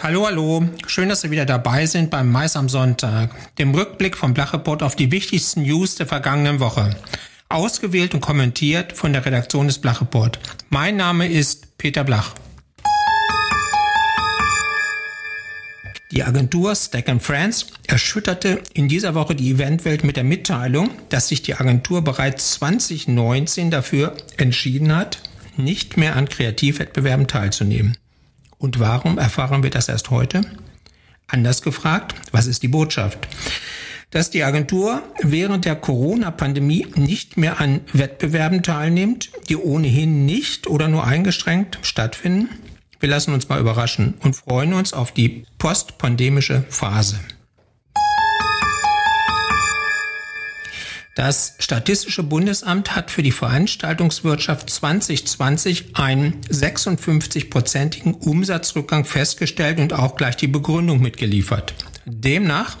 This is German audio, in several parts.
Hallo, hallo. Schön, dass Sie wieder dabei sind beim Mais am Sonntag, dem Rückblick vom Blachreport auf die wichtigsten News der vergangenen Woche. Ausgewählt und kommentiert von der Redaktion des Blachreport. Mein Name ist Peter Blach. Die Agentur Stack Friends erschütterte in dieser Woche die Eventwelt mit der Mitteilung, dass sich die Agentur bereits 2019 dafür entschieden hat, nicht mehr an Kreativwettbewerben teilzunehmen. Und warum erfahren wir das erst heute? Anders gefragt, was ist die Botschaft? Dass die Agentur während der Corona-Pandemie nicht mehr an Wettbewerben teilnimmt, die ohnehin nicht oder nur eingeschränkt stattfinden? Wir lassen uns mal überraschen und freuen uns auf die postpandemische Phase. Das Statistische Bundesamt hat für die Veranstaltungswirtschaft 2020 einen 56-prozentigen Umsatzrückgang festgestellt und auch gleich die Begründung mitgeliefert. Demnach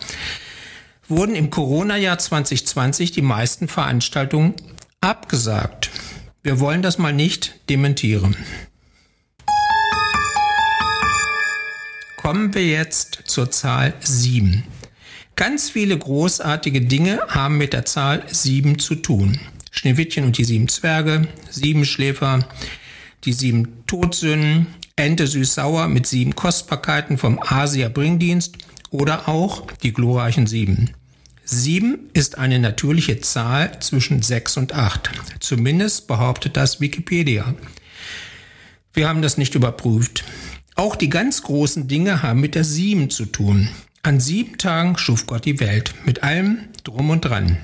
wurden im Corona-Jahr 2020 die meisten Veranstaltungen abgesagt. Wir wollen das mal nicht dementieren. Kommen wir jetzt zur Zahl 7. Ganz viele großartige Dinge haben mit der Zahl sieben zu tun. Schneewittchen und die sieben Zwerge, sieben Schläfer, die sieben Todsünden, Ente süß-sauer mit sieben Kostbarkeiten vom Asia-Bringdienst oder auch die glorreichen sieben. Sieben ist eine natürliche Zahl zwischen sechs und acht. Zumindest behauptet das Wikipedia. Wir haben das nicht überprüft. Auch die ganz großen Dinge haben mit der sieben zu tun. An sieben Tagen schuf Gott die Welt mit allem drum und dran.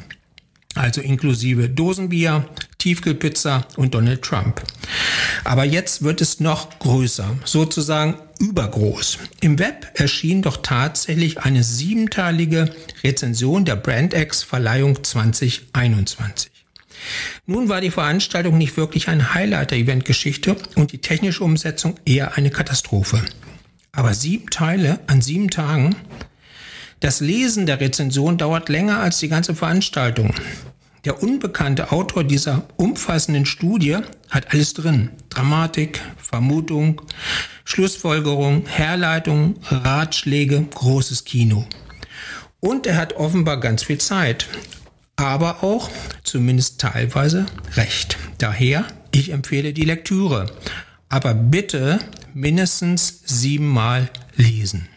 Also inklusive Dosenbier, Tiefkühlpizza und Donald Trump. Aber jetzt wird es noch größer, sozusagen übergroß. Im Web erschien doch tatsächlich eine siebenteilige Rezension der BrandX Verleihung 2021. Nun war die Veranstaltung nicht wirklich ein Highlight der Eventgeschichte und die technische Umsetzung eher eine Katastrophe. Aber sieben Teile an sieben Tagen. Das Lesen der Rezension dauert länger als die ganze Veranstaltung. Der unbekannte Autor dieser umfassenden Studie hat alles drin. Dramatik, Vermutung, Schlussfolgerung, Herleitung, Ratschläge, großes Kino. Und er hat offenbar ganz viel Zeit, aber auch zumindest teilweise recht. Daher, ich empfehle die Lektüre. Aber bitte mindestens siebenmal lesen.